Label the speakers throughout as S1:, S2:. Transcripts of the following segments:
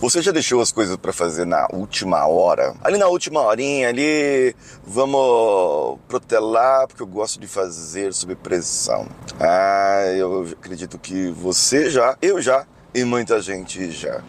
S1: Você já deixou as coisas para fazer na última hora? Ali na última horinha, ali, vamos protelar, porque eu gosto de fazer sob pressão. Ah, eu acredito que você já, eu já e muita gente já.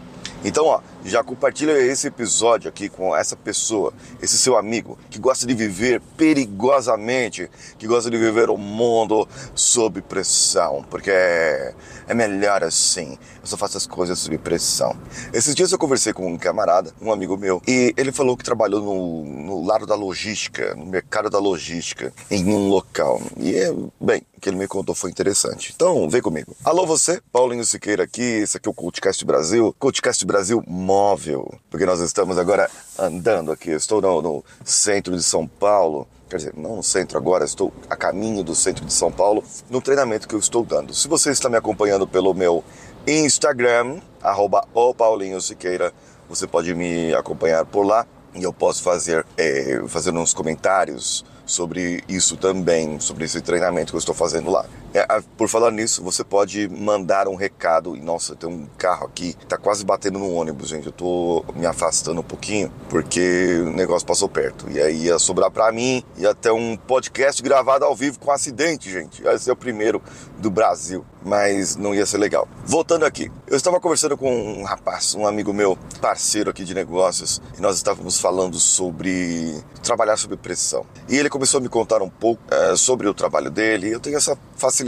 S1: Então, ó, já compartilha esse episódio aqui com essa pessoa, esse seu amigo que gosta de viver perigosamente, que gosta de viver o mundo sob pressão, porque é, melhor assim. Eu só faço as coisas sob pressão. Esses dias eu conversei com um camarada, um amigo meu, e ele falou que trabalhou no, no lado da logística, no mercado da logística, em um local. E é, bem, que ele me contou foi interessante. Então, vem comigo. Alô você, Paulinho Siqueira aqui, esse aqui é o Cultcast Brasil, Cultcast Brasil móvel, porque nós estamos agora andando aqui. estou no, no centro de São Paulo, quer dizer, não no centro agora, estou a caminho do centro de São Paulo, no treinamento que eu estou dando. Se você está me acompanhando pelo meu Instagram, arroba o Paulinho Siqueira, você pode me acompanhar por lá e eu posso fazer, é, fazer uns comentários sobre isso também, sobre esse treinamento que eu estou fazendo lá. É, por falar nisso, você pode mandar um recado. E nossa, tem um carro aqui, tá quase batendo no ônibus, gente. Eu tô me afastando um pouquinho porque o negócio passou perto. E aí ia sobrar para mim, ia ter um podcast gravado ao vivo com acidente, gente. Ia ser o primeiro do Brasil, mas não ia ser legal. Voltando aqui, eu estava conversando com um rapaz, um amigo meu, parceiro aqui de negócios, e nós estávamos falando sobre trabalhar sob pressão. E ele começou a me contar um pouco é, sobre o trabalho dele. Eu tenho essa facilidade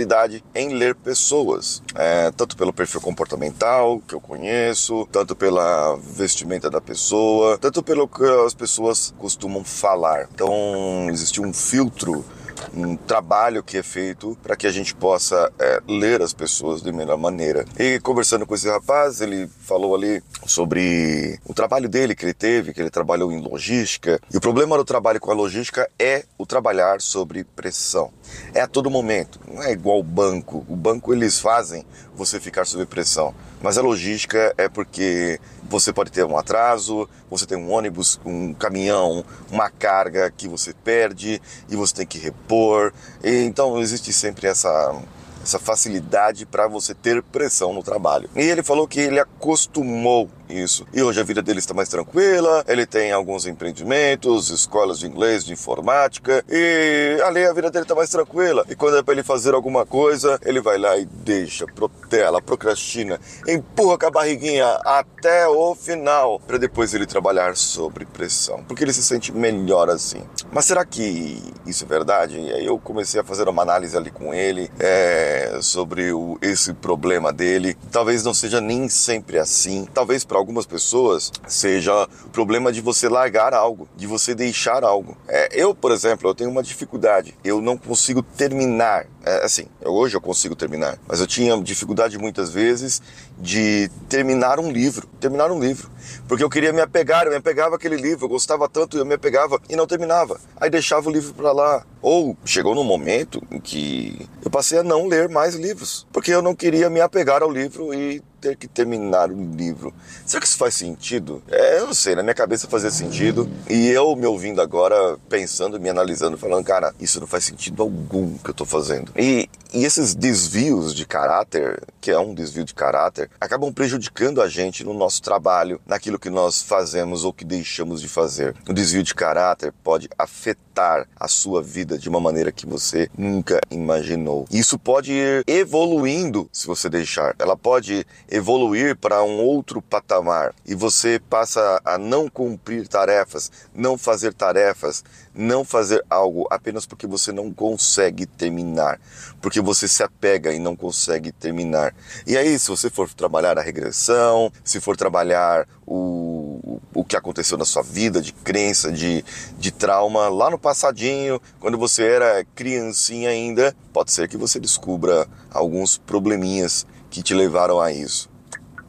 S1: em ler pessoas, é, tanto pelo perfil comportamental que eu conheço, tanto pela vestimenta da pessoa, tanto pelo que as pessoas costumam falar. Então existe um filtro um trabalho que é feito para que a gente possa é, ler as pessoas de melhor maneira. E conversando com esse rapaz, ele falou ali sobre o trabalho dele que ele teve, que ele trabalhou em logística. E o problema do trabalho com a logística é o trabalhar sobre pressão. É a todo momento, não é igual o banco. O banco eles fazem você ficar sob pressão. Mas a logística é porque você pode ter um atraso, você tem um ônibus, um caminhão, uma carga que você perde e você tem que repor. E, então existe sempre essa essa facilidade para você ter pressão no trabalho. E ele falou que ele acostumou isso. E hoje a vida dele está mais tranquila, ele tem alguns empreendimentos, escolas de inglês, de informática, e ali a vida dele está mais tranquila. E quando é para ele fazer alguma coisa, ele vai lá e deixa, protela, procrastina, empurra com a barriguinha até o final, para depois ele trabalhar sobre pressão, porque ele se sente melhor assim. Mas será que isso é verdade? E aí eu comecei a fazer uma análise ali com ele é, sobre o, esse problema dele. Talvez não seja nem sempre assim. Talvez para algumas pessoas seja o problema de você largar algo, de você deixar algo. É, eu, por exemplo, eu tenho uma dificuldade. Eu não consigo terminar. É, assim, hoje eu consigo terminar, mas eu tinha dificuldade muitas vezes de terminar um livro, terminar um livro, porque eu queria me apegar, eu me apegava àquele livro, eu gostava tanto, eu me apegava e não terminava. Aí deixava o livro para lá. Ou chegou num momento em que eu passei a não ler mais livros, porque eu não queria me apegar ao livro e ter que terminar o livro. Será que isso faz sentido? É, eu não sei, na minha cabeça fazia sentido. E eu me ouvindo agora, pensando, me analisando, falando, cara, isso não faz sentido algum que eu tô fazendo. E, e esses desvios de caráter, que é um desvio de caráter, acabam prejudicando a gente no nosso trabalho, naquilo que nós fazemos ou que deixamos de fazer. O desvio de caráter pode afetar a sua vida de uma maneira que você nunca imaginou. Isso pode ir evoluindo se você deixar. Ela pode evoluir para um outro patamar. E você passa a não cumprir tarefas, não fazer tarefas, não fazer algo apenas porque você não consegue terminar, porque você se apega e não consegue terminar. E aí, se você for trabalhar a regressão, se for trabalhar o, o que aconteceu na sua vida, de crença, de, de trauma, lá no passadinho, quando você era criancinha ainda, pode ser que você descubra alguns probleminhas que te levaram a isso?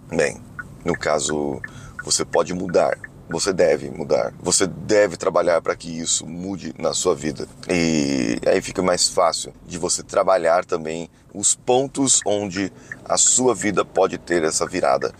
S1: Bem, no caso, você pode mudar. Você deve mudar. Você deve trabalhar para que isso mude na sua vida. E aí fica mais fácil de você trabalhar também os pontos onde a sua vida pode ter essa virada.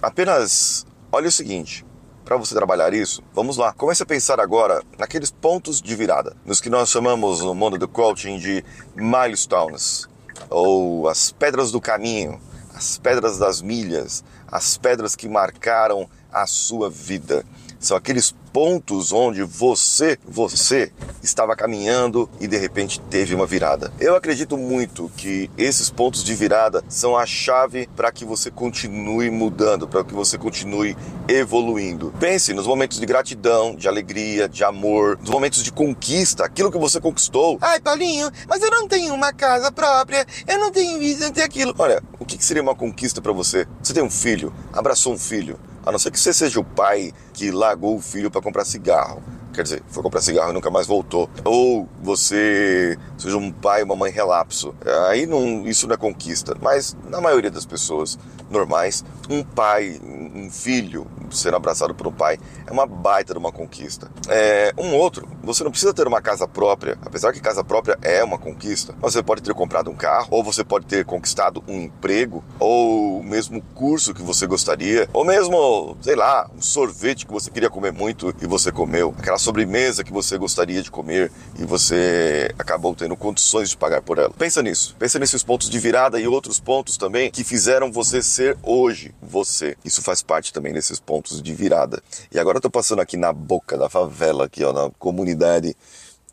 S1: Apenas olha o seguinte: para você trabalhar isso, vamos lá. Comece a pensar agora naqueles pontos de virada, nos que nós chamamos no mundo do coaching de milestones ou as pedras do caminho, as pedras das milhas, as pedras que marcaram a sua vida. São aqueles pontos onde você, você estava caminhando e de repente teve uma virada. Eu acredito muito que esses pontos de virada são a chave para que você continue mudando, para que você continue evoluindo. Pense nos momentos de gratidão, de alegria, de amor, nos momentos de conquista, aquilo que você conquistou. Ai, Paulinho, mas eu não tenho uma casa própria, eu não tenho isso, eu não tenho aquilo. Olha, o que seria uma conquista para você? Você tem um filho, abraçou um filho, a não ser que você seja o pai que largou o filho para comprar cigarro. Quer dizer, foi comprar cigarro e nunca mais voltou. Ou você seja um pai, uma mãe relapso. Aí não, isso não é conquista. Mas na maioria das pessoas normais, um pai, um filho sendo abraçado por um pai é uma baita de uma conquista. É, um outro, você não precisa ter uma casa própria, apesar que casa própria é uma conquista. Você pode ter comprado um carro, ou você pode ter conquistado um emprego, ou mesmo curso que você gostaria, ou mesmo, sei lá, um sorvete que você queria comer muito e você comeu, aquela sobremesa que você gostaria de comer e você acabou tendo condições de pagar por ela. Pensa nisso, pensa nesses pontos de virada e outros pontos também que fizeram você ser hoje você. Isso faz parte também desses pontos de virada. E agora eu tô passando aqui na boca da favela, aqui ó, na comunidade,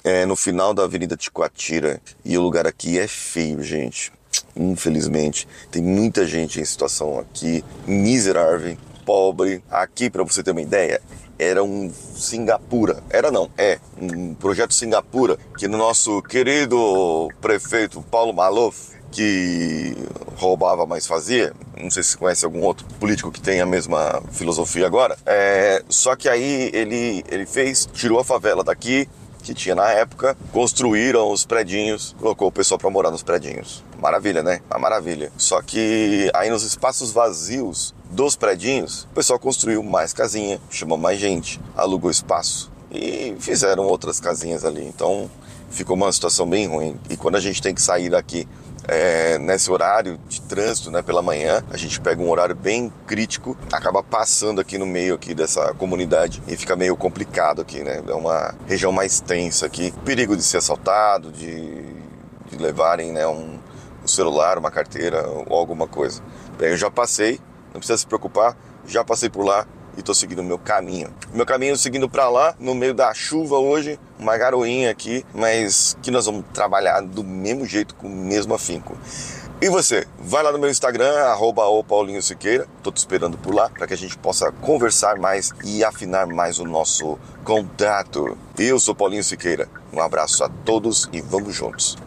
S1: é, no final da Avenida Ticoatira. E o lugar aqui é feio, gente. Infelizmente, tem muita gente em situação aqui miserável, pobre. Aqui, para você ter uma ideia, era um Singapura. Era não, é um projeto Singapura que no nosso querido prefeito Paulo Maluf que roubava, mas fazia. Não sei se você conhece algum outro político que tem a mesma filosofia agora. É, só que aí ele, ele fez, tirou a favela daqui, que tinha na época, construíram os predinhos, colocou o pessoal para morar nos predinhos. Maravilha, né? Uma maravilha. Só que aí nos espaços vazios dos predinhos, o pessoal construiu mais casinha, chamou mais gente, alugou espaço e fizeram outras casinhas ali. Então ficou uma situação bem ruim. E quando a gente tem que sair daqui é, nesse horário de trânsito, né, pela manhã, a gente pega um horário bem crítico, acaba passando aqui no meio aqui dessa comunidade e fica meio complicado aqui, né? É uma região mais tensa aqui, perigo de ser assaltado, de, de levarem, né, um, um celular, uma carteira ou alguma coisa. Bem, eu já passei, não precisa se preocupar, já passei por lá, e tô seguindo o meu caminho. Meu caminho seguindo para lá, no meio da chuva hoje, uma garoinha aqui, mas que nós vamos trabalhar do mesmo jeito, com o mesmo afinco. E você, vai lá no meu Instagram, arroba Paulinho Siqueira, tô te esperando por lá para que a gente possa conversar mais e afinar mais o nosso contato. Eu sou Paulinho Siqueira, um abraço a todos e vamos juntos.